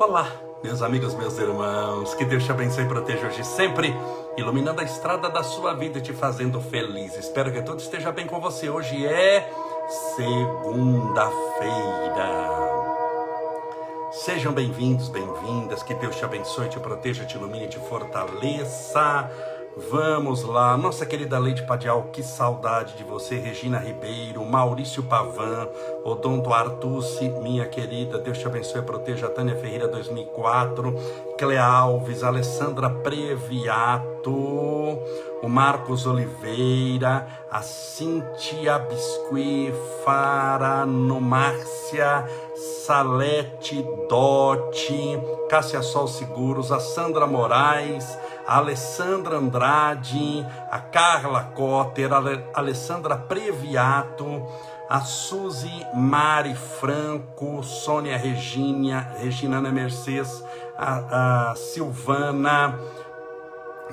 Olá, meus amigos, meus irmãos, que Deus te abençoe e proteja hoje sempre, iluminando a estrada da sua vida e te fazendo feliz. Espero que tudo esteja bem com você. Hoje é segunda-feira. Sejam bem-vindos, bem-vindas, que Deus te abençoe, te proteja, te ilumine, te fortaleça. Vamos lá, nossa querida Leite Padial, que saudade de você, Regina Ribeiro, Maurício Pavan, Odonto Artucci, minha querida, Deus te abençoe e proteja, Tânia Ferreira 2004, Clea Alves, Alessandra Previato, o Marcos Oliveira, a Cintia Biscuit, Faranomácia, Salete Dotti, Cássia Sol Seguros, a Sandra Moraes, a Alessandra Andrade, a Carla Cotter, a Alessandra Previato, a Suzy Mari Franco, Sônia Regina, Regina Ana Mercedes, a, a Silvana,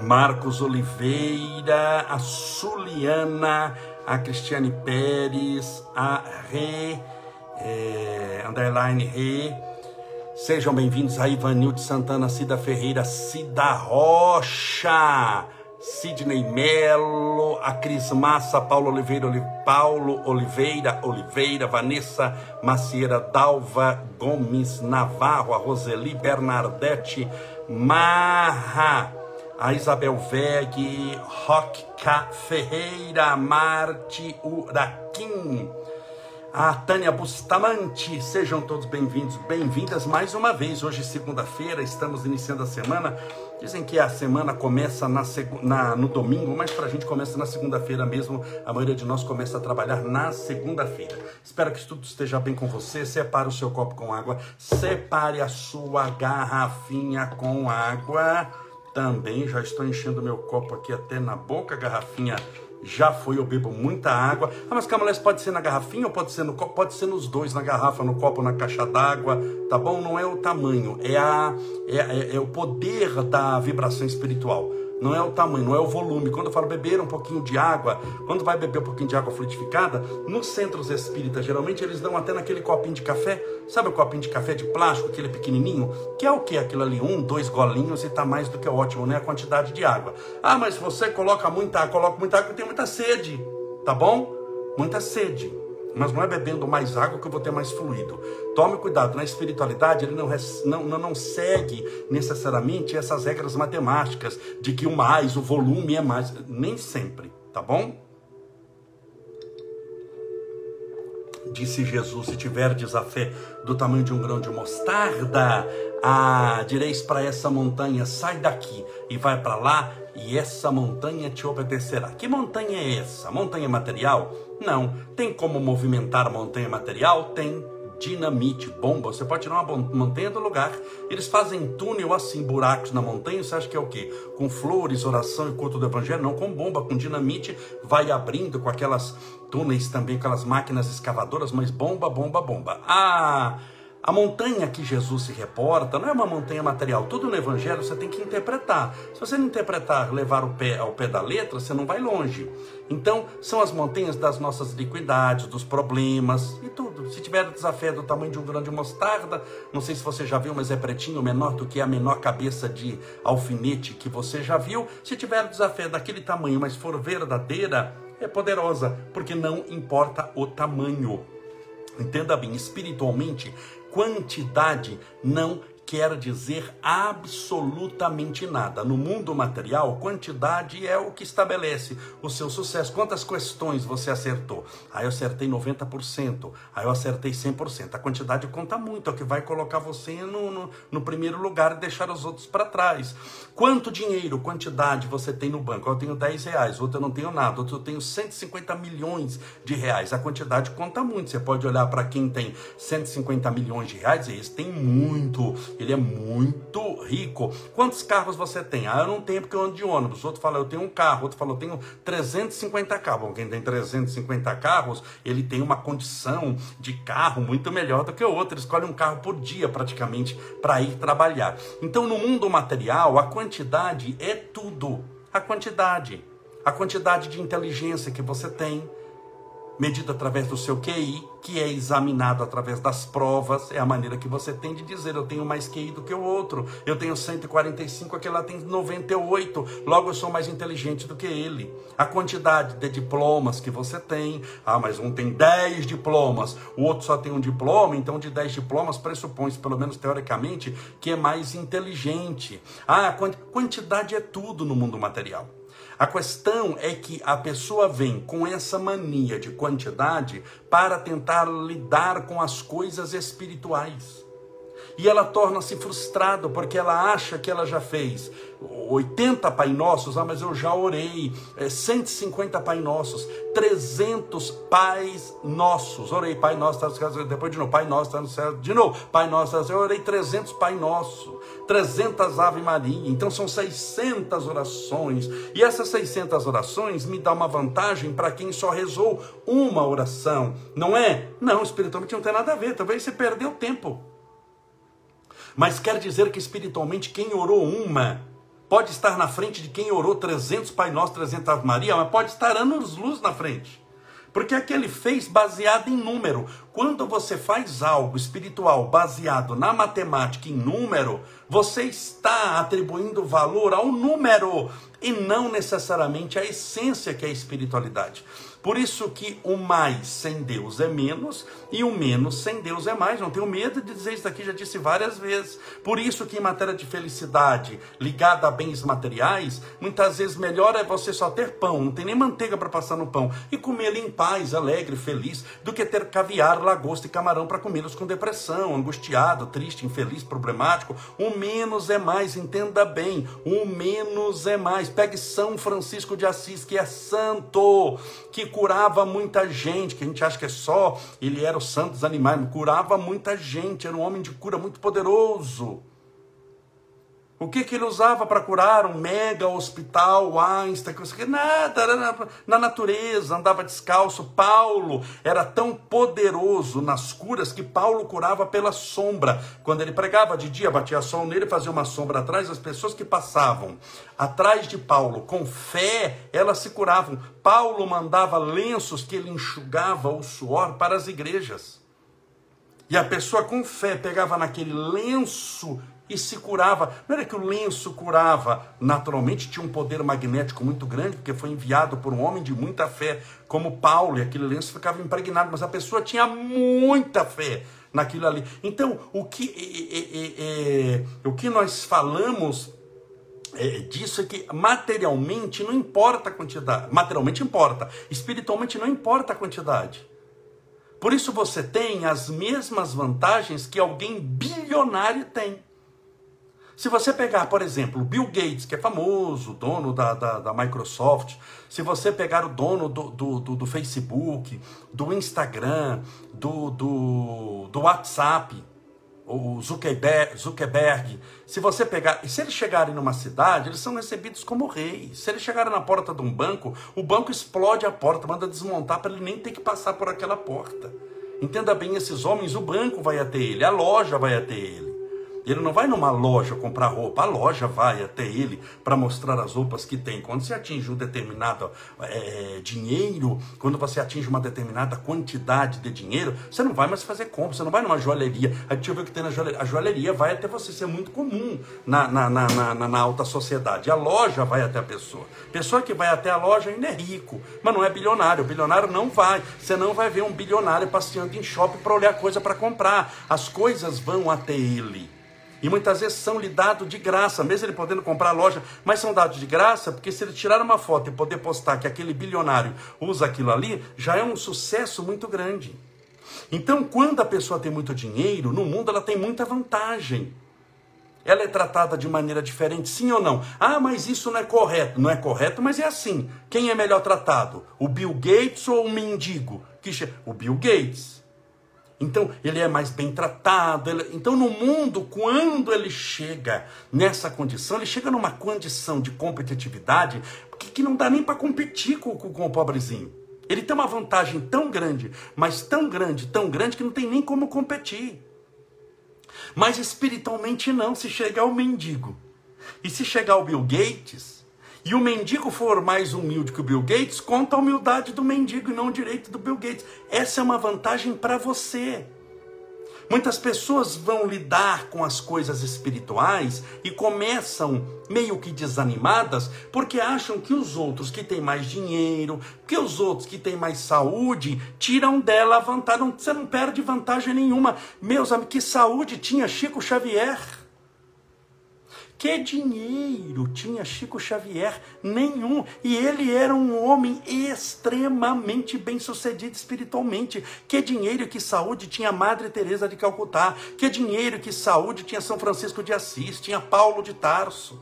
Marcos Oliveira, a Suliana, a Cristiane Pérez, a Rê, é, underline Rê, Sejam bem-vindos a Ivanilde Santana, Cida Ferreira, Cida Rocha, Sidney Melo, a Cris Massa, Paulo Oliveira, Paulo Oliveira, Oliveira, Vanessa Macieira, Dalva Gomes Navarro, a Roseli Bernardete, Marra, a Isabel Veg, Roca Ferreira, Marte Uraquim, a Tânia Bustamante. Sejam todos bem-vindos, bem-vindas mais uma vez. Hoje, segunda-feira, estamos iniciando a semana. Dizem que a semana começa na, na no domingo, mas para a gente começa na segunda-feira mesmo. A maioria de nós começa a trabalhar na segunda-feira. Espero que tudo esteja bem com você. Separe o seu copo com água, separe a sua garrafinha com água. Também já estou enchendo meu copo aqui até na boca, garrafinha já foi, eu bebo muita água. Ah, mas Camalex pode ser na garrafinha ou pode ser no copo? Pode ser nos dois, na garrafa, no copo, na caixa d'água, tá bom? Não é o tamanho, é, a, é, é, é o poder da vibração espiritual não é o tamanho, não é o volume. Quando eu falo beber um pouquinho de água, quando vai beber um pouquinho de água fluidificada, nos centros espíritas, geralmente eles dão até naquele copinho de café, sabe o copinho de café de plástico, aquele pequenininho? Que é o que? Aquilo ali, um, dois golinhos e tá mais do que ótimo, né? A quantidade de água. Ah, mas você coloca muita água, coloca muita água, tem muita sede, tá bom? Muita sede mas não é bebendo mais água que eu vou ter mais fluido. Tome cuidado, na espiritualidade ele não, não, não segue necessariamente essas regras matemáticas de que o mais, o volume é mais. Nem sempre, tá bom? Disse Jesus: Se tiverdes a fé do tamanho de um grão de mostarda, ah, direis para essa montanha: sai daqui e vai para lá, e essa montanha te obedecerá. Que montanha é essa? Montanha material? Não. Tem como movimentar a montanha material? Tem. Dinamite, bomba. Você pode tirar uma montanha do lugar. Eles fazem túnel assim, buracos na montanha. Você acha que é o quê? Com flores, oração e culto do evangelho? Não, com bomba, com dinamite. Vai abrindo com aquelas túneis também, aquelas máquinas escavadoras, mas bomba, bomba, bomba. Ah! A montanha que Jesus se reporta não é uma montanha material. Tudo no Evangelho você tem que interpretar. Se você não interpretar, levar o pé ao pé da letra, você não vai longe. Então, são as montanhas das nossas liquidades, dos problemas e tudo. Se tiver desafio do tamanho de um grão de mostarda, não sei se você já viu, mas é pretinho, menor do que a menor cabeça de alfinete que você já viu. Se tiver desafio daquele tamanho, mas for verdadeira, é poderosa, porque não importa o tamanho. Entenda bem, espiritualmente, quantidade não quer dizer absolutamente nada. No mundo material, quantidade é o que estabelece o seu sucesso. Quantas questões você acertou? Aí eu acertei 90%, aí eu acertei 100%. A quantidade conta muito, é o que vai colocar você no, no, no primeiro lugar e deixar os outros para trás. Quanto dinheiro, quantidade você tem no banco? Eu tenho 10 reais, outro eu não tenho nada, outro eu tenho 150 milhões de reais. A quantidade conta muito. Você pode olhar para quem tem 150 milhões de reais, e esse tem muito ele é muito rico. Quantos carros você tem? Ah, eu não tenho porque eu ando de ônibus. Outro fala, eu tenho um carro. Outro fala, eu tenho 350 carros. Bom, quem tem 350 carros, ele tem uma condição de carro muito melhor do que o outro. Ele escolhe um carro por dia, praticamente, para ir trabalhar. Então, no mundo material, a quantidade é tudo. A quantidade. A quantidade de inteligência que você tem, medido através do seu QI, que é examinado através das provas, é a maneira que você tem de dizer, eu tenho mais QI do que o outro, eu tenho 145, aquele lá tem 98, logo eu sou mais inteligente do que ele. A quantidade de diplomas que você tem, ah, mas um tem 10 diplomas, o outro só tem um diploma, então de 10 diplomas pressupõe, pelo menos teoricamente, que é mais inteligente. Ah, quantidade é tudo no mundo material. A questão é que a pessoa vem com essa mania de quantidade para tentar lidar com as coisas espirituais. E ela torna-se frustrada porque ela acha que ela já fez 80 Pai Nossos, ah, mas eu já orei, é, 150 Pai Nossos, 300 Pais Nossos, orei Pai Nosso, tá no céu, depois de novo, Pai Nosso está no céu, de novo, Pai Nosso está no céu, eu orei 300 Pai Nosso, 300 Ave Maria, então são 600 orações, e essas 600 orações me dá uma vantagem para quem só rezou uma oração, não é? Não, espiritualmente não tem nada a ver, talvez você perdeu tempo. Mas quer dizer que espiritualmente quem orou uma pode estar na frente de quem orou 300 Pai Nosso, 300 Ave Maria, mas pode estar anos-luz na frente. Porque é que ele fez baseado em número. Quando você faz algo espiritual baseado na matemática em número, você está atribuindo valor ao número e não necessariamente à essência que é a espiritualidade. Por isso que o mais sem Deus é menos e o menos sem Deus é mais. Não tenho medo de dizer isso aqui, já disse várias vezes. Por isso que em matéria de felicidade ligada a bens materiais, muitas vezes melhor é você só ter pão, não tem nem manteiga para passar no pão e comer em paz, alegre, feliz, do que ter caviar, lagosta e camarão para comê-los com depressão, angustiado, triste, infeliz, problemático. O menos é mais, entenda bem. O menos é mais. Pegue São Francisco de Assis, que é santo, que curava muita gente, que a gente acha que é só, ele era o santo dos animais, curava muita gente, era um homem de cura muito poderoso. O que, que ele usava para curar? Um mega hospital, Einstein, nada, era na, na, natureza, andava descalço. Paulo era tão poderoso nas curas que Paulo curava pela sombra. Quando ele pregava de dia, batia sol nele, fazia uma sombra atrás, as pessoas que passavam atrás de Paulo com fé, elas se curavam. Paulo mandava lenços que ele enxugava o suor para as igrejas. E a pessoa com fé pegava naquele lenço e se curava. Não era que o lenço curava, naturalmente tinha um poder magnético muito grande, porque foi enviado por um homem de muita fé, como Paulo, e aquele lenço ficava impregnado, mas a pessoa tinha muita fé naquilo ali. Então, o que, é, é, é, o que nós falamos é, disso é que materialmente não importa a quantidade, materialmente importa, espiritualmente não importa a quantidade. Por isso você tem as mesmas vantagens que alguém bilionário tem. Se você pegar, por exemplo, Bill Gates, que é famoso, dono da, da, da Microsoft, se você pegar o dono do, do, do, do Facebook, do Instagram, do, do, do WhatsApp, o Zuckerberg, Zuckerberg, se você pegar, e se eles chegarem numa cidade, eles são recebidos como reis. Se eles chegarem na porta de um banco, o banco explode a porta, manda desmontar para ele nem ter que passar por aquela porta. Entenda bem, esses homens, o banco vai até ele, a loja vai até ele. Ele não vai numa loja comprar roupa, a loja vai até ele para mostrar as roupas que tem. Quando você atinge um determinado é, dinheiro, quando você atinge uma determinada quantidade de dinheiro, você não vai mais fazer compra, você não vai numa joalheria. Aí deixa eu ver o que tem na joalheria. A joalheria vai até você, isso é muito comum na, na, na, na, na alta sociedade. A loja vai até a pessoa. Pessoa que vai até a loja ainda é rico, mas não é bilionário. O bilionário não vai. Você não vai ver um bilionário passeando em shopping para olhar coisa para comprar. As coisas vão até ele. E muitas vezes são lhe dados de graça, mesmo ele podendo comprar a loja, mas são dados de graça, porque se ele tirar uma foto e poder postar que aquele bilionário usa aquilo ali, já é um sucesso muito grande. Então, quando a pessoa tem muito dinheiro, no mundo ela tem muita vantagem. Ela é tratada de maneira diferente, sim ou não? Ah, mas isso não é correto. Não é correto, mas é assim. Quem é melhor tratado? O Bill Gates ou o mendigo? O Bill Gates. Então ele é mais bem tratado. Ele... Então no mundo, quando ele chega nessa condição, ele chega numa condição de competitividade que, que não dá nem para competir com, com, com o pobrezinho. Ele tem uma vantagem tão grande, mas tão grande, tão grande que não tem nem como competir. Mas espiritualmente não. Se chegar o mendigo e se chegar o Bill Gates e o mendigo for mais humilde que o Bill Gates, conta a humildade do mendigo e não o direito do Bill Gates. Essa é uma vantagem para você. Muitas pessoas vão lidar com as coisas espirituais e começam meio que desanimadas porque acham que os outros que têm mais dinheiro, que os outros que têm mais saúde, tiram dela a vantagem. Você não perde vantagem nenhuma. Meus amigos, que saúde tinha Chico Xavier? Que dinheiro tinha Chico Xavier? Nenhum. E ele era um homem extremamente bem-sucedido espiritualmente. Que dinheiro que saúde tinha Madre Teresa de Calcutá? Que dinheiro que saúde tinha São Francisco de Assis? Tinha Paulo de Tarso?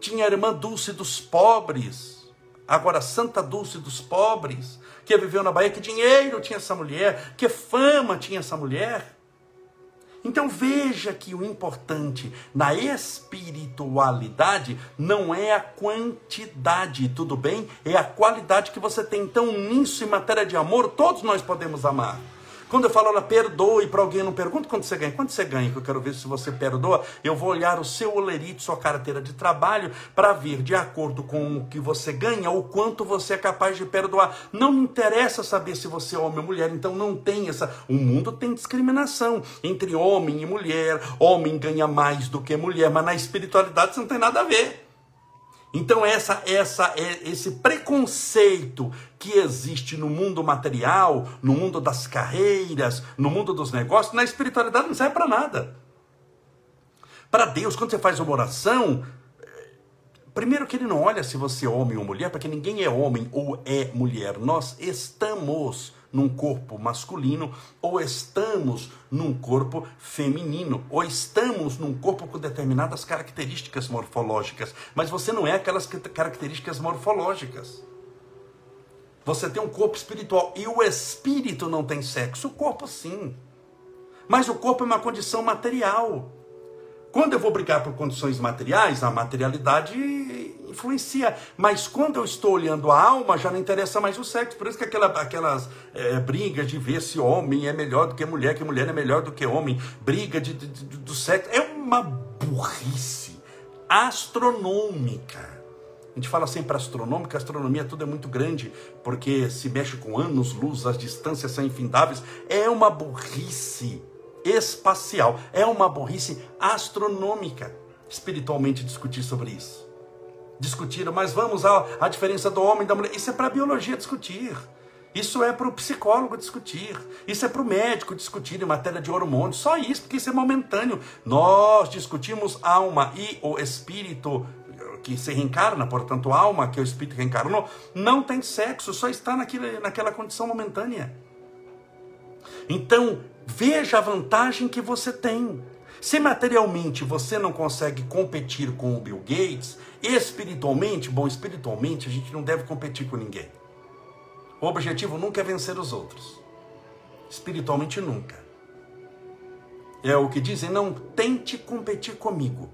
Tinha a irmã Dulce dos pobres? Agora Santa Dulce dos pobres, que viveu na Bahia, que dinheiro tinha essa mulher, que fama tinha essa mulher. Então veja que o importante na espiritualidade não é a quantidade, tudo bem? É a qualidade que você tem. Então, nisso, em matéria de amor, todos nós podemos amar. Quando eu falo, ela perdoe para alguém, não pergunto quanto você ganha. Quanto você ganha? Que eu quero ver se você perdoa. Eu vou olhar o seu olerite, sua carteira de trabalho, para ver, de acordo com o que você ganha, o quanto você é capaz de perdoar. Não me interessa saber se você é homem ou mulher, então não tem essa. O mundo tem discriminação entre homem e mulher. Homem ganha mais do que mulher, mas na espiritualidade isso não tem nada a ver. Então essa, essa, é, esse preconceito que existe no mundo material, no mundo das carreiras, no mundo dos negócios, na espiritualidade não serve para nada. Para Deus, quando você faz uma oração, primeiro que ele não olha se você é homem ou mulher, porque ninguém é homem ou é mulher. Nós estamos num corpo masculino, ou estamos num corpo feminino, ou estamos num corpo com determinadas características morfológicas, mas você não é aquelas características morfológicas. Você tem um corpo espiritual e o espírito não tem sexo, o corpo sim. Mas o corpo é uma condição material. Quando eu vou brigar por condições materiais, a materialidade influencia. Mas quando eu estou olhando a alma, já não interessa mais o sexo. Por isso que aquela, aquelas é, brigas de ver se homem é melhor do que mulher, que mulher é melhor do que homem, briga de, de, de do sexo, é uma burrice astronômica. A gente fala sempre astronômica, astronomia tudo é muito grande, porque se mexe com anos, luz, as distâncias são infindáveis. É uma burrice espacial, é uma burrice astronômica espiritualmente discutir sobre isso discutir, mas vamos à, à diferença do homem e da mulher. Isso é para a biologia discutir. Isso é para o psicólogo discutir. Isso é para o médico discutir em matéria de hormônios. Só isso, porque isso é momentâneo. Nós discutimos alma e o espírito que se reencarna, portanto, alma, que o espírito reencarnou, não tem sexo, só está naquele, naquela condição momentânea. Então, veja a vantagem que você tem. Se materialmente você não consegue competir com o Bill Gates, espiritualmente, bom, espiritualmente a gente não deve competir com ninguém. O objetivo nunca é vencer os outros. Espiritualmente nunca. É o que dizem, não tente competir comigo.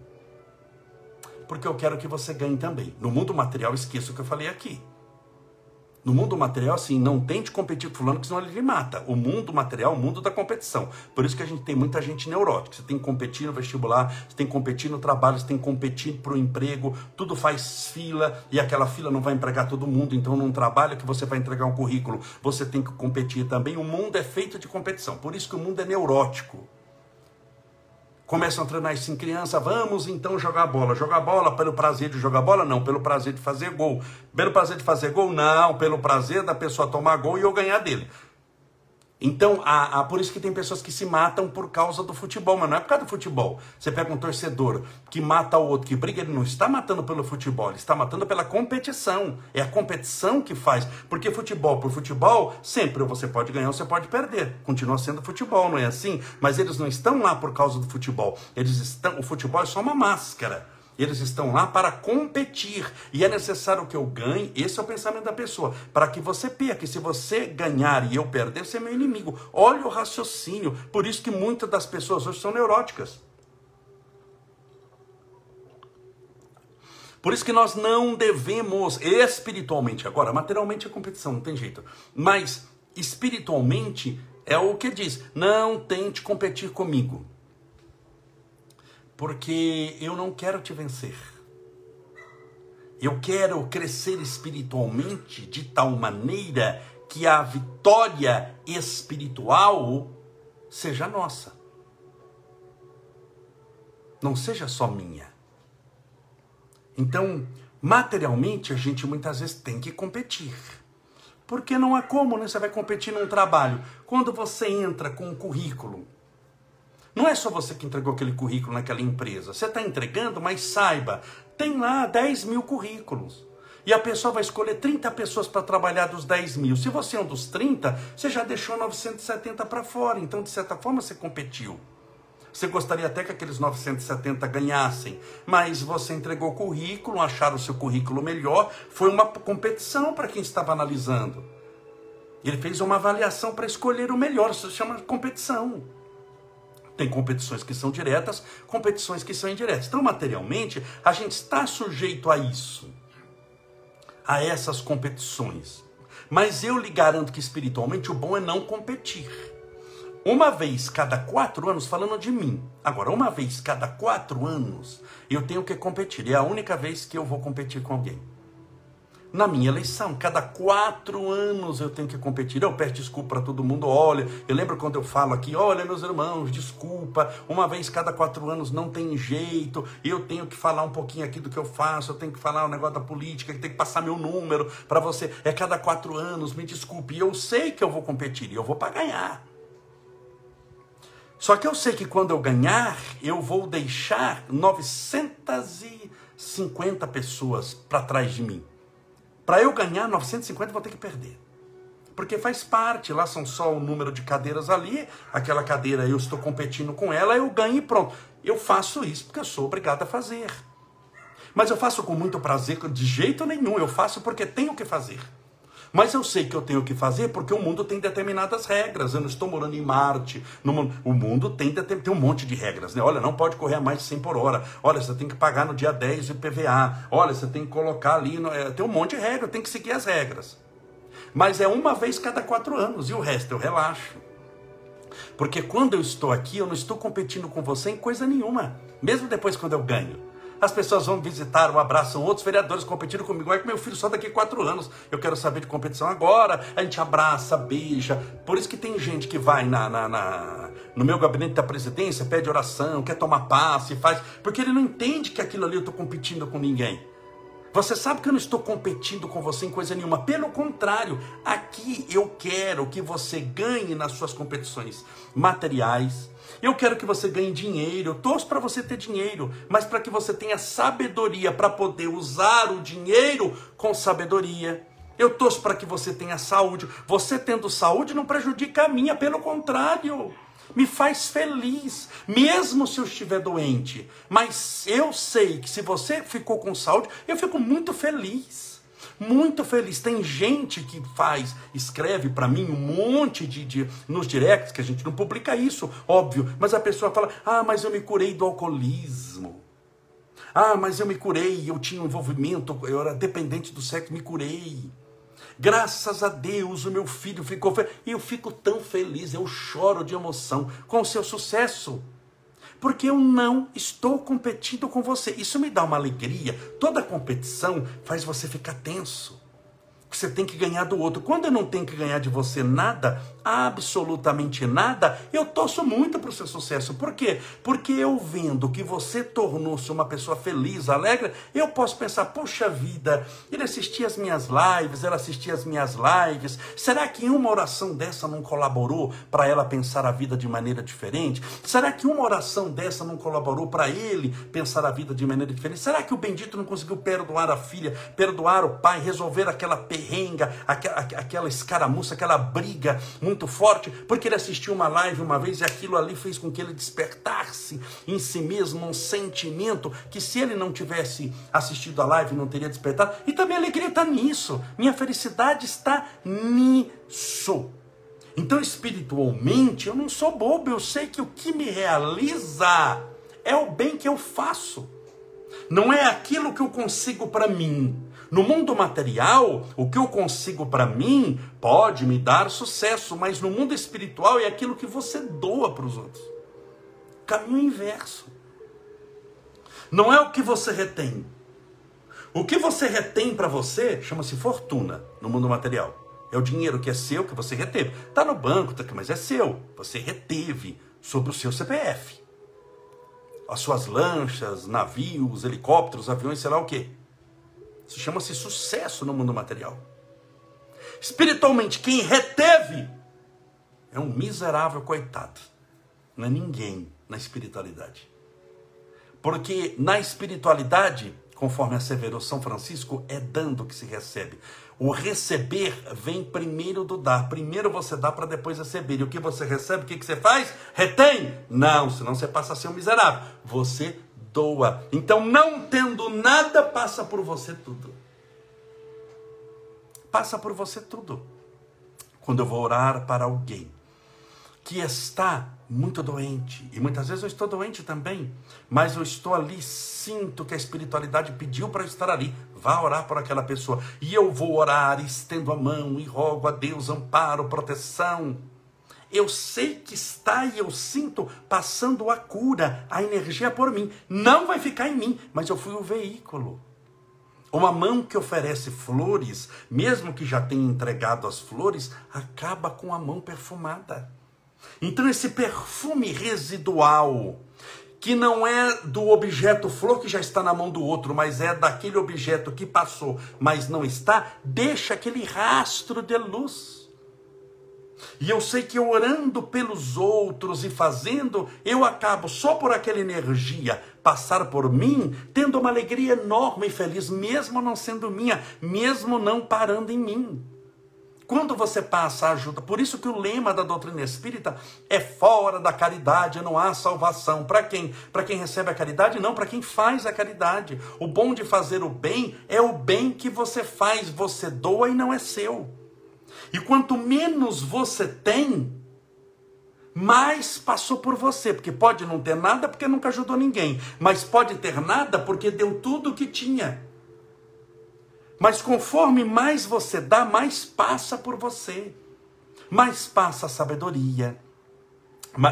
Porque eu quero que você ganhe também. No mundo material, esqueça o que eu falei aqui. No mundo material, assim, não tente competir com fulano, que senão ele lhe mata. O mundo material é o mundo da competição. Por isso que a gente tem muita gente neurótica. Você tem que competir no vestibular, você tem que competir no trabalho, você tem que competir para o emprego, tudo faz fila, e aquela fila não vai empregar todo mundo, então num trabalho que você vai entregar um currículo, você tem que competir também. O mundo é feito de competição. Por isso que o mundo é neurótico começam a treinar isso em criança, vamos então jogar bola. Jogar bola pelo prazer de jogar bola? Não, pelo prazer de fazer gol. Pelo prazer de fazer gol? Não, pelo prazer da pessoa tomar gol e eu ganhar dele. Então, a, a, por isso que tem pessoas que se matam por causa do futebol, mas não é por causa do futebol. Você pega um torcedor que mata o outro, que briga, ele não está matando pelo futebol, ele está matando pela competição. É a competição que faz. Porque futebol por futebol, sempre você pode ganhar ou você pode perder. Continua sendo futebol, não é assim? Mas eles não estão lá por causa do futebol. Eles estão. O futebol é só uma máscara. Eles estão lá para competir e é necessário que eu ganhe. Esse é o pensamento da pessoa. Para que você perca. E se você ganhar e eu perder, você é meu inimigo. Olha o raciocínio. Por isso que muitas das pessoas hoje são neuróticas. Por isso que nós não devemos espiritualmente, agora, materialmente é competição, não tem jeito. Mas espiritualmente é o que diz: não tente competir comigo porque eu não quero te vencer. Eu quero crescer espiritualmente de tal maneira que a vitória espiritual seja nossa. Não seja só minha. Então, materialmente, a gente muitas vezes tem que competir. Porque não há como, né? Você vai competir num trabalho. Quando você entra com um currículo, não é só você que entregou aquele currículo naquela empresa. Você está entregando, mas saiba, tem lá 10 mil currículos. E a pessoa vai escolher 30 pessoas para trabalhar dos 10 mil. Se você é um dos 30, você já deixou 970 para fora. Então, de certa forma, você competiu. Você gostaria até que aqueles 970 ganhassem, mas você entregou currículo, acharam o seu currículo melhor, foi uma competição para quem estava analisando. Ele fez uma avaliação para escolher o melhor, isso se chama competição. Tem competições que são diretas, competições que são indiretas. Então, materialmente, a gente está sujeito a isso, a essas competições. Mas eu lhe garanto que espiritualmente o bom é não competir. Uma vez cada quatro anos, falando de mim, agora, uma vez cada quatro anos, eu tenho que competir. É a única vez que eu vou competir com alguém. Na minha eleição, cada quatro anos eu tenho que competir. Eu peço desculpa para todo mundo. Olha, eu lembro quando eu falo aqui: olha, meus irmãos, desculpa. Uma vez cada quatro anos não tem jeito. Eu tenho que falar um pouquinho aqui do que eu faço. Eu tenho que falar o um negócio da política. Que tem que passar meu número para você. É cada quatro anos. Me desculpe. E eu sei que eu vou competir. E eu vou para ganhar. Só que eu sei que quando eu ganhar, eu vou deixar 950 pessoas para trás de mim. Para eu ganhar 950, eu vou ter que perder. Porque faz parte, lá são só o número de cadeiras ali, aquela cadeira eu estou competindo com ela, eu ganho e pronto. Eu faço isso porque eu sou obrigado a fazer. Mas eu faço com muito prazer, de jeito nenhum, eu faço porque tenho que fazer. Mas eu sei que eu tenho que fazer porque o mundo tem determinadas regras. Eu não estou morando em Marte. Mundo, o mundo tem, tem um monte de regras. Né? Olha, não pode correr a mais de 100 por hora. Olha, você tem que pagar no dia 10 o IPVA. Olha, você tem que colocar ali. No, é, tem um monte de regras, tem que seguir as regras. Mas é uma vez cada quatro anos e o resto eu relaxo. Porque quando eu estou aqui, eu não estou competindo com você em coisa nenhuma. Mesmo depois quando eu ganho. As pessoas vão visitar ou abraçam outros vereadores competindo comigo. É que meu filho só daqui a quatro anos. Eu quero saber de competição agora. A gente abraça, beija. Por isso que tem gente que vai na, na, na no meu gabinete da presidência, pede oração, quer tomar passe, faz. Porque ele não entende que aquilo ali eu estou competindo com ninguém. Você sabe que eu não estou competindo com você em coisa nenhuma. Pelo contrário, aqui eu quero que você ganhe nas suas competições materiais, eu quero que você ganhe dinheiro, eu torço para você ter dinheiro, mas para que você tenha sabedoria para poder usar o dinheiro com sabedoria. Eu torço para que você tenha saúde. Você tendo saúde não prejudica a minha, pelo contrário. Me faz feliz, mesmo se eu estiver doente. Mas eu sei que se você ficou com saúde, eu fico muito feliz muito feliz. Tem gente que faz, escreve para mim um monte de, de nos directs, que a gente não publica isso, óbvio, mas a pessoa fala: "Ah, mas eu me curei do alcoolismo". Ah, mas eu me curei, eu tinha um envolvimento, eu era dependente do sexo, me curei. Graças a Deus o meu filho ficou feliz. Eu fico tão feliz, eu choro de emoção com o seu sucesso porque eu não estou competindo com você. Isso me dá uma alegria. Toda competição faz você ficar tenso. Você tem que ganhar do outro. Quando eu não tenho que ganhar de você nada, absolutamente nada, eu torço muito para o seu sucesso. Por quê? Porque eu vendo que você tornou-se uma pessoa feliz, alegre, eu posso pensar, poxa vida, ele assistia as minhas lives, ela assistia as minhas lives. Será que uma oração dessa não colaborou para ela pensar a vida de maneira diferente? Será que uma oração dessa não colaborou para ele pensar a vida de maneira diferente? Será que o bendito não conseguiu perdoar a filha, perdoar o pai, resolver aquela perrenga, aquela, aquela escaramuça, aquela briga muito muito forte, porque ele assistiu uma live uma vez e aquilo ali fez com que ele despertasse em si mesmo um sentimento que se ele não tivesse assistido a live não teria despertado. E também a alegria está nisso. Minha felicidade está nisso. Então, espiritualmente, eu não sou bobo, eu sei que o que me realiza é o bem que eu faço. Não é aquilo que eu consigo para mim, no mundo material, o que eu consigo para mim pode me dar sucesso, mas no mundo espiritual é aquilo que você doa para os outros. Caminho inverso. Não é o que você retém. O que você retém para você chama-se fortuna no mundo material. É o dinheiro que é seu, que você reteve. Está no banco, tá aqui, mas é seu. Você reteve sobre o seu CPF. As suas lanchas, navios, helicópteros, aviões, sei lá o quê. Isso chama-se sucesso no mundo material. Espiritualmente, quem reteve é um miserável coitado. Não é ninguém na espiritualidade. Porque na espiritualidade, conforme asseverou São Francisco, é dando que se recebe. O receber vem primeiro do dar. Primeiro você dá para depois receber. E o que você recebe, o que, você faz? Retém? Não, senão você passa a ser um miserável. Você doa. Então, não tendo nada, passa por você tudo. Passa por você tudo. Quando eu vou orar para alguém que está muito doente, e muitas vezes eu estou doente também, mas eu estou ali, sinto que a espiritualidade pediu para eu estar ali, vá orar por aquela pessoa, e eu vou orar, estendo a mão e rogo a Deus amparo, proteção. Eu sei que está e eu sinto passando a cura, a energia por mim. Não vai ficar em mim, mas eu fui o veículo. Uma mão que oferece flores, mesmo que já tenha entregado as flores, acaba com a mão perfumada. Então, esse perfume residual, que não é do objeto flor que já está na mão do outro, mas é daquele objeto que passou, mas não está, deixa aquele rastro de luz. E eu sei que orando pelos outros e fazendo, eu acabo só por aquela energia passar por mim, tendo uma alegria enorme e feliz, mesmo não sendo minha, mesmo não parando em mim. Quando você passa a ajuda, por isso que o lema da doutrina espírita é fora da caridade não há salvação. Para quem? Para quem recebe a caridade? Não, para quem faz a caridade. O bom de fazer o bem é o bem que você faz, você doa e não é seu. E quanto menos você tem, mais passou por você, porque pode não ter nada porque nunca ajudou ninguém, mas pode ter nada porque deu tudo o que tinha. Mas conforme mais você dá, mais passa por você. Mais passa a sabedoria.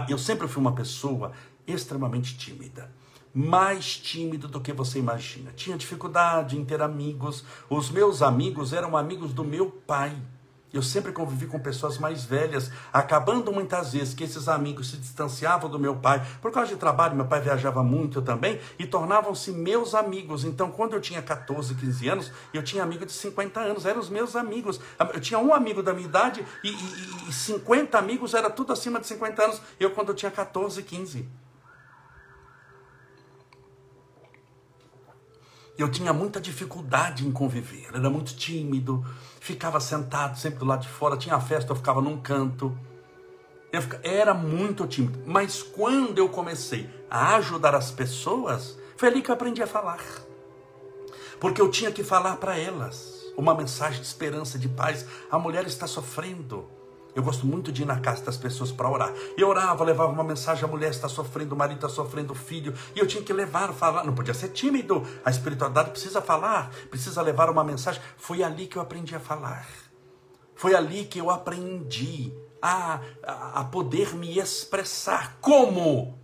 Eu sempre fui uma pessoa extremamente tímida. Mais tímido do que você imagina. Tinha dificuldade em ter amigos. Os meus amigos eram amigos do meu pai. Eu sempre convivi com pessoas mais velhas, acabando muitas vezes que esses amigos se distanciavam do meu pai por causa de trabalho. Meu pai viajava muito também e tornavam-se meus amigos. Então, quando eu tinha 14, 15 anos, eu tinha amigo de 50 anos, eram os meus amigos. Eu tinha um amigo da minha idade e, e, e 50 amigos, era tudo acima de 50 anos. Eu, quando eu tinha 14, 15. Eu tinha muita dificuldade em conviver, era muito tímido, ficava sentado sempre do lado de fora, tinha festa, eu ficava num canto. Eu era muito tímido, mas quando eu comecei a ajudar as pessoas, foi ali que eu aprendi a falar. Porque eu tinha que falar para elas uma mensagem de esperança, de paz. A mulher está sofrendo. Eu gosto muito de ir na casa das pessoas para orar. Eu orava, levava uma mensagem, a mulher está sofrendo, o marido está sofrendo, o filho, e eu tinha que levar, falar, não podia ser tímido. A espiritualidade precisa falar, precisa levar uma mensagem. Foi ali que eu aprendi a falar. Foi ali que eu aprendi a, a, a poder me expressar. Como?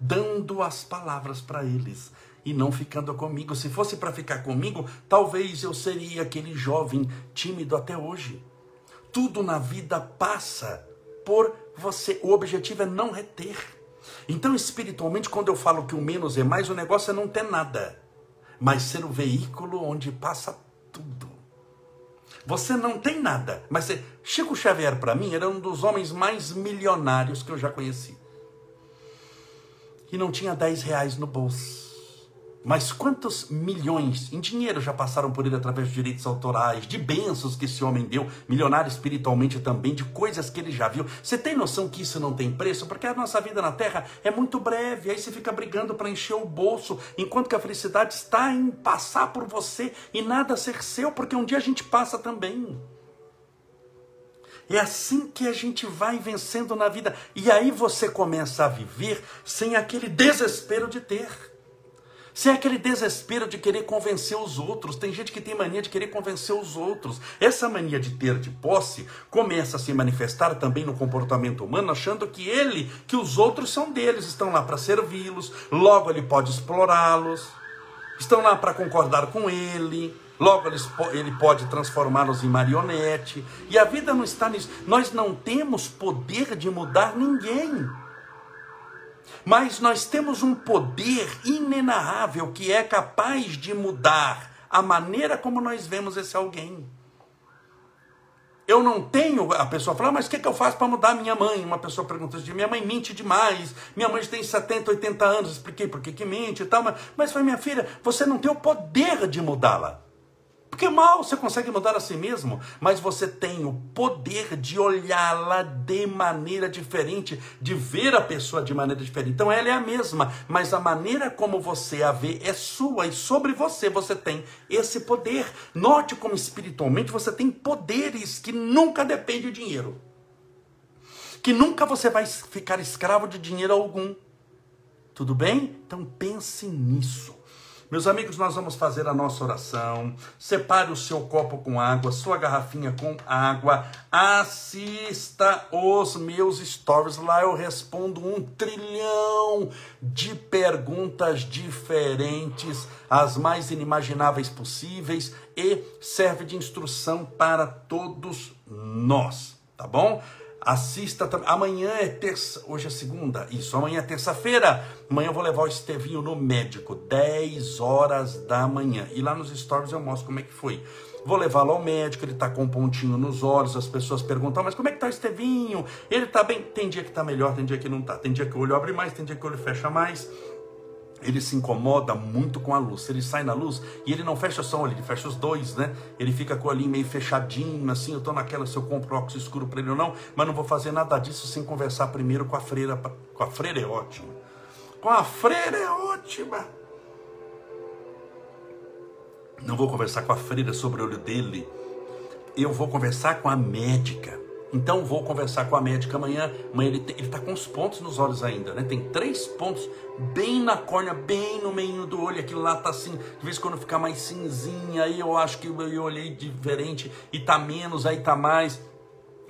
Dando as palavras para eles e não ficando comigo. Se fosse para ficar comigo, talvez eu seria aquele jovem tímido até hoje. Tudo na vida passa por você. O objetivo é não reter. Então, espiritualmente, quando eu falo que o menos é mais, o negócio é não ter nada, mas ser o veículo onde passa tudo. Você não tem nada, mas você... Chico Xavier, para mim, era um dos homens mais milionários que eu já conheci. E não tinha 10 reais no bolso. Mas quantos milhões em dinheiro já passaram por ele através de direitos autorais, de bênçãos que esse homem deu, milionário espiritualmente também, de coisas que ele já viu. Você tem noção que isso não tem preço? Porque a nossa vida na Terra é muito breve, aí você fica brigando para encher o bolso, enquanto que a felicidade está em passar por você e nada ser seu, porque um dia a gente passa também. É assim que a gente vai vencendo na vida. E aí você começa a viver sem aquele desespero de ter. Sem aquele desespero de querer convencer os outros. Tem gente que tem mania de querer convencer os outros. Essa mania de ter de posse começa a se manifestar também no comportamento humano, achando que ele, que os outros são deles, estão lá para servi-los, logo ele pode explorá-los. estão lá para concordar com ele. Logo, ele pode transformá-los em marionete. E a vida não está nisso. Nós não temos poder de mudar ninguém. Mas nós temos um poder inenarrável que é capaz de mudar a maneira como nós vemos esse alguém. Eu não tenho. A pessoa fala, mas o que, que eu faço para mudar minha mãe? Uma pessoa pergunta assim: minha mãe mente demais, minha mãe tem 70, 80 anos. Expliquei por que, que mente e tal. Mas, mas foi minha filha, você não tem o poder de mudá-la. Porque mal você consegue mudar a si mesmo, mas você tem o poder de olhá-la de maneira diferente, de ver a pessoa de maneira diferente. Então ela é a mesma, mas a maneira como você a vê é sua e sobre você você tem esse poder. Note como espiritualmente você tem poderes que nunca dependem do dinheiro. Que nunca você vai ficar escravo de dinheiro algum. Tudo bem? Então pense nisso. Meus amigos, nós vamos fazer a nossa oração. Separe o seu copo com água, sua garrafinha com água. Assista os meus stories. Lá eu respondo um trilhão de perguntas diferentes, as mais inimagináveis possíveis, e serve de instrução para todos nós. Tá bom? Assista também. Amanhã é terça. Hoje é segunda. Isso, amanhã é terça-feira. Amanhã eu vou levar o Estevinho no médico. 10 horas da manhã. E lá nos stories eu mostro como é que foi. Vou levá-lo ao médico, ele tá com um pontinho nos olhos, as pessoas perguntam, mas como é que tá o Estevinho? Ele tá bem? Tem dia que tá melhor, tem dia que não tá. Tem dia que o olho abre mais, tem dia que o olho fecha mais ele se incomoda muito com a luz. Ele sai na luz e ele não fecha só um ele fecha os dois, né? Ele fica com olhinho meio fechadinho, assim. Eu tô naquela se eu compro óculos escuro para ele ou não, mas não vou fazer nada disso sem conversar primeiro com a freira. Com a freira é ótima. Com a freira é ótima. Não vou conversar com a freira sobre o olho dele. Eu vou conversar com a médica então vou conversar com a médica amanhã. Amanhã ele está com os pontos nos olhos ainda, né? Tem três pontos bem na córnea, bem no meio do olho. Aquilo lá tá assim, de vez em quando fica mais cinzinha, aí eu acho que eu olhei diferente e tá menos, aí tá mais.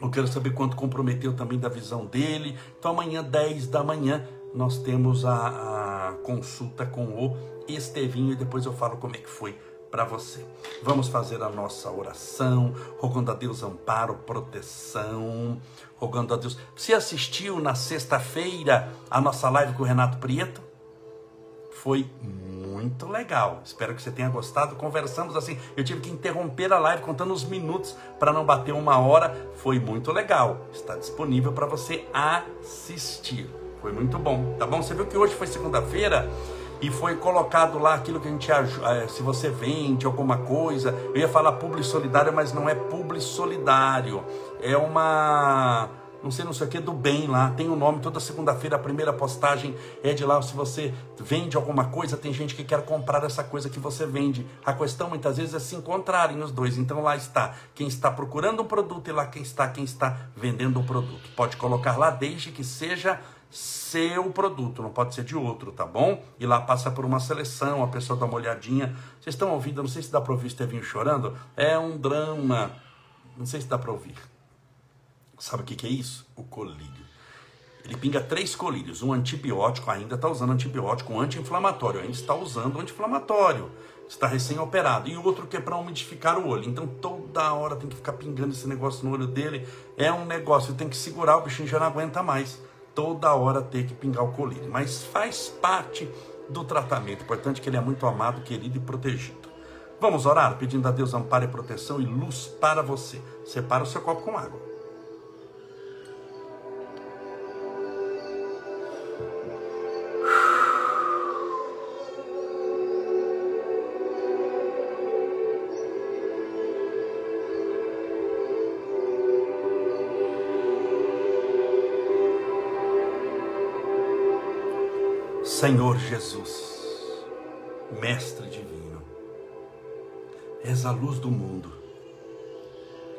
Eu quero saber quanto comprometeu também da visão dele. Então amanhã, 10 da manhã, nós temos a, a consulta com o Estevinho e depois eu falo como é que foi para você. Vamos fazer a nossa oração, rogando a Deus amparo, proteção, rogando a Deus. Você assistiu na sexta-feira a nossa live com o Renato Prieto? Foi muito legal. Espero que você tenha gostado. Conversamos assim. Eu tive que interromper a live contando os minutos para não bater uma hora. Foi muito legal. Está disponível para você assistir. Foi muito bom, tá bom? Você viu que hoje foi segunda-feira e foi colocado lá aquilo que a gente é, se você vende alguma coisa, eu ia falar publi solidário, mas não é publi solidário, é uma não sei não sei o que do bem lá, tem o um nome, toda segunda-feira a primeira postagem é de lá, se você vende alguma coisa, tem gente que quer comprar essa coisa que você vende. A questão muitas vezes é se encontrarem os dois. Então lá está quem está procurando um produto e lá quem está quem está vendendo o um produto. Pode colocar lá desde que seja seu produto, não pode ser de outro, tá bom? E lá passa por uma seleção, a pessoa dá uma olhadinha. Vocês estão ouvindo? Não sei se dá para ouvir Estevinho chorando. É um drama. Não sei se dá para ouvir. Sabe o que, que é isso? O colírio. Ele pinga três colírios. Um antibiótico, ainda está usando antibiótico, um anti-inflamatório, ainda está usando anti-inflamatório. Está recém-operado. E o outro que é para umidificar o olho. Então toda hora tem que ficar pingando esse negócio no olho dele. É um negócio, tem que segurar, o bichinho já não aguenta mais toda hora ter que pingar o colírio, mas faz parte do tratamento. Importante que ele é muito amado, querido e protegido. Vamos orar pedindo a Deus amparo e proteção e luz para você. Separa o seu copo com água. Senhor Jesus, Mestre Divino, és a luz do mundo,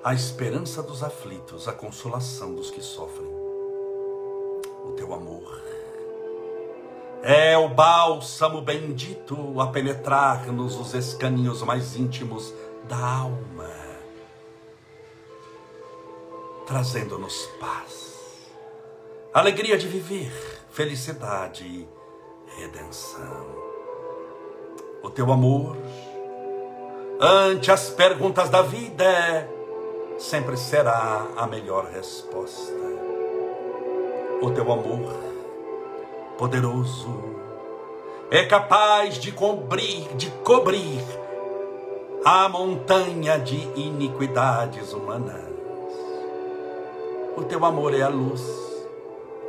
a esperança dos aflitos, a consolação dos que sofrem. O teu amor é o bálsamo bendito a penetrar-nos os escaninhos mais íntimos da alma, trazendo-nos paz, alegria de viver, felicidade redenção. O teu amor, ante as perguntas da vida, sempre será a melhor resposta. O teu amor, poderoso, é capaz de cobrir, de cobrir a montanha de iniquidades humanas. O teu amor é a luz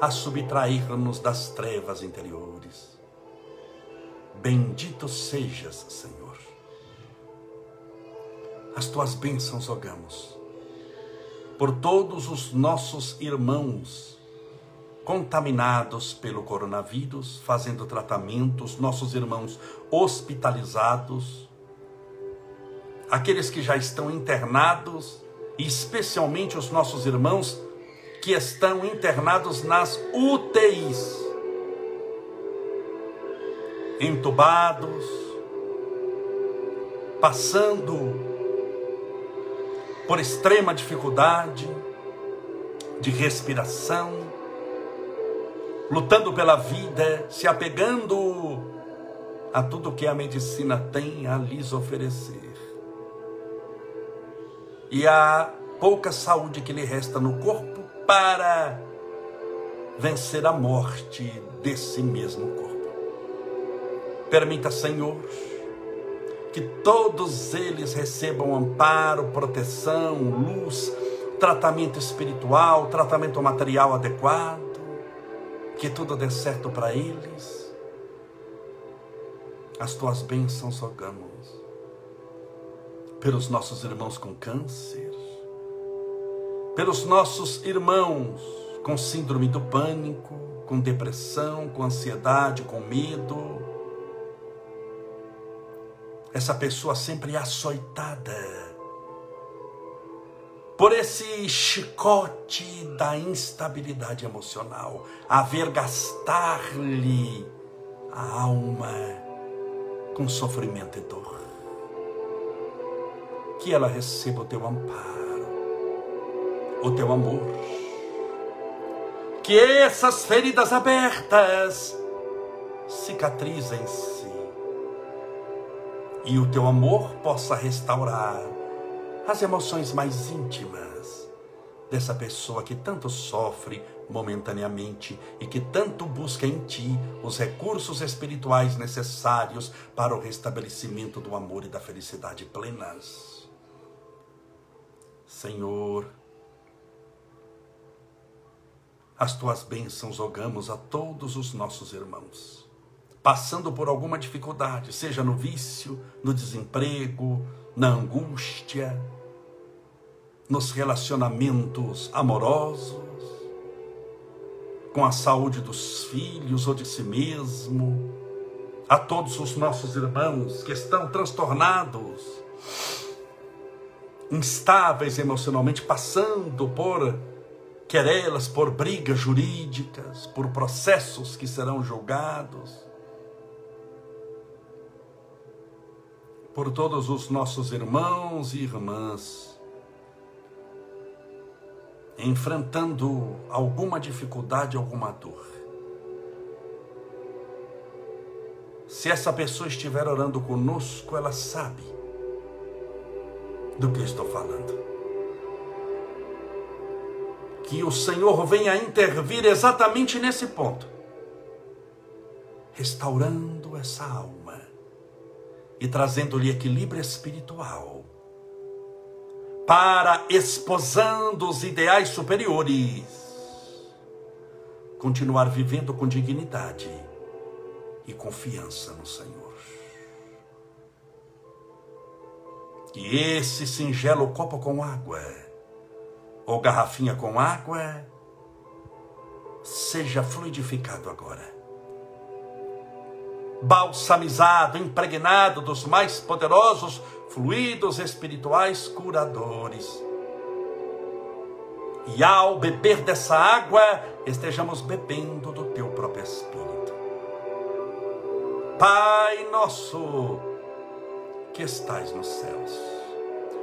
a subtrair-nos das trevas interiores. Bendito sejas, Senhor. As tuas bênçãos rogamos por todos os nossos irmãos contaminados pelo coronavírus, fazendo tratamentos, nossos irmãos hospitalizados, aqueles que já estão internados, e especialmente os nossos irmãos que estão internados nas UTIs, entubados, passando por extrema dificuldade de respiração, lutando pela vida, se apegando a tudo que a medicina tem a lhes oferecer. E a pouca saúde que lhe resta no corpo, para vencer a morte desse mesmo corpo. Permita, Senhor, que todos eles recebam amparo, proteção, luz, tratamento espiritual, tratamento material adequado, que tudo dê certo para eles. As tuas bênçãos rogamos pelos nossos irmãos com câncer, pelos nossos irmãos com síndrome do pânico, com depressão, com ansiedade, com medo. Essa pessoa sempre açoitada por esse chicote da instabilidade emocional, a vergastar-lhe a alma com sofrimento e dor. Que ela receba o teu amparo o teu amor. Que essas feridas abertas cicatrizem-se e o teu amor possa restaurar as emoções mais íntimas dessa pessoa que tanto sofre momentaneamente e que tanto busca em ti os recursos espirituais necessários para o restabelecimento do amor e da felicidade plenas. Senhor, as tuas bênçãos rogamos a todos os nossos irmãos, passando por alguma dificuldade, seja no vício, no desemprego, na angústia, nos relacionamentos amorosos, com a saúde dos filhos ou de si mesmo, a todos os nossos irmãos que estão transtornados, instáveis emocionalmente, passando por querelas por brigas jurídicas, por processos que serão julgados, por todos os nossos irmãos e irmãs, enfrentando alguma dificuldade, alguma dor. Se essa pessoa estiver orando conosco, ela sabe do que estou falando que o Senhor venha intervir exatamente nesse ponto, restaurando essa alma e trazendo-lhe equilíbrio espiritual, para esposando os ideais superiores, continuar vivendo com dignidade e confiança no Senhor. Que esse singelo copo com água ou garrafinha com água, seja fluidificado agora. Balsamizado, impregnado dos mais poderosos fluidos espirituais curadores. E ao beber dessa água, estejamos bebendo do teu próprio Espírito. Pai nosso, que estais nos céus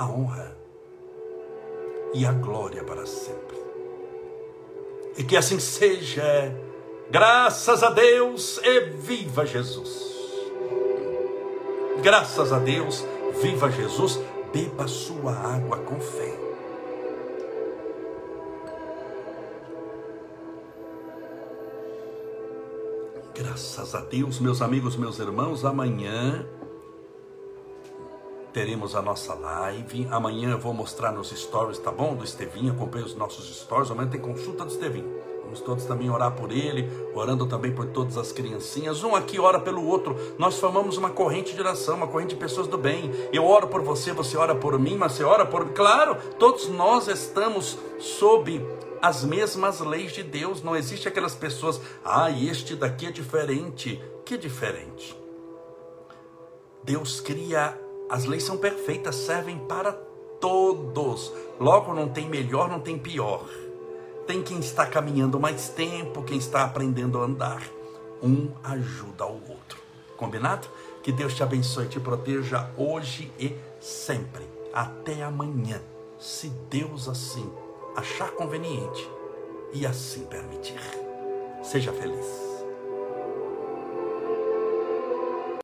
a honra e a glória para sempre. E que assim seja, graças a Deus e viva Jesus. Graças a Deus, viva Jesus, beba sua água com fé. Graças a Deus, meus amigos, meus irmãos, amanhã teremos a nossa live. Amanhã eu vou mostrar nos stories, tá bom? Do Estevinho, acompanhe os nossos stories. Amanhã tem consulta do Estevinho. Vamos todos também orar por ele, orando também por todas as criancinhas. Um aqui ora pelo outro. Nós formamos uma corrente de oração, uma corrente de pessoas do bem. Eu oro por você, você ora por mim, mas você ora por. Claro, todos nós estamos sob as mesmas leis de Deus. Não existe aquelas pessoas, ah, este daqui é diferente. Que diferente? Deus cria as leis são perfeitas, servem para todos. Logo, não tem melhor, não tem pior. Tem quem está caminhando mais tempo, quem está aprendendo a andar. Um ajuda ao outro. Combinado? Que Deus te abençoe e te proteja hoje e sempre. Até amanhã, se Deus assim achar conveniente e assim permitir. Seja feliz.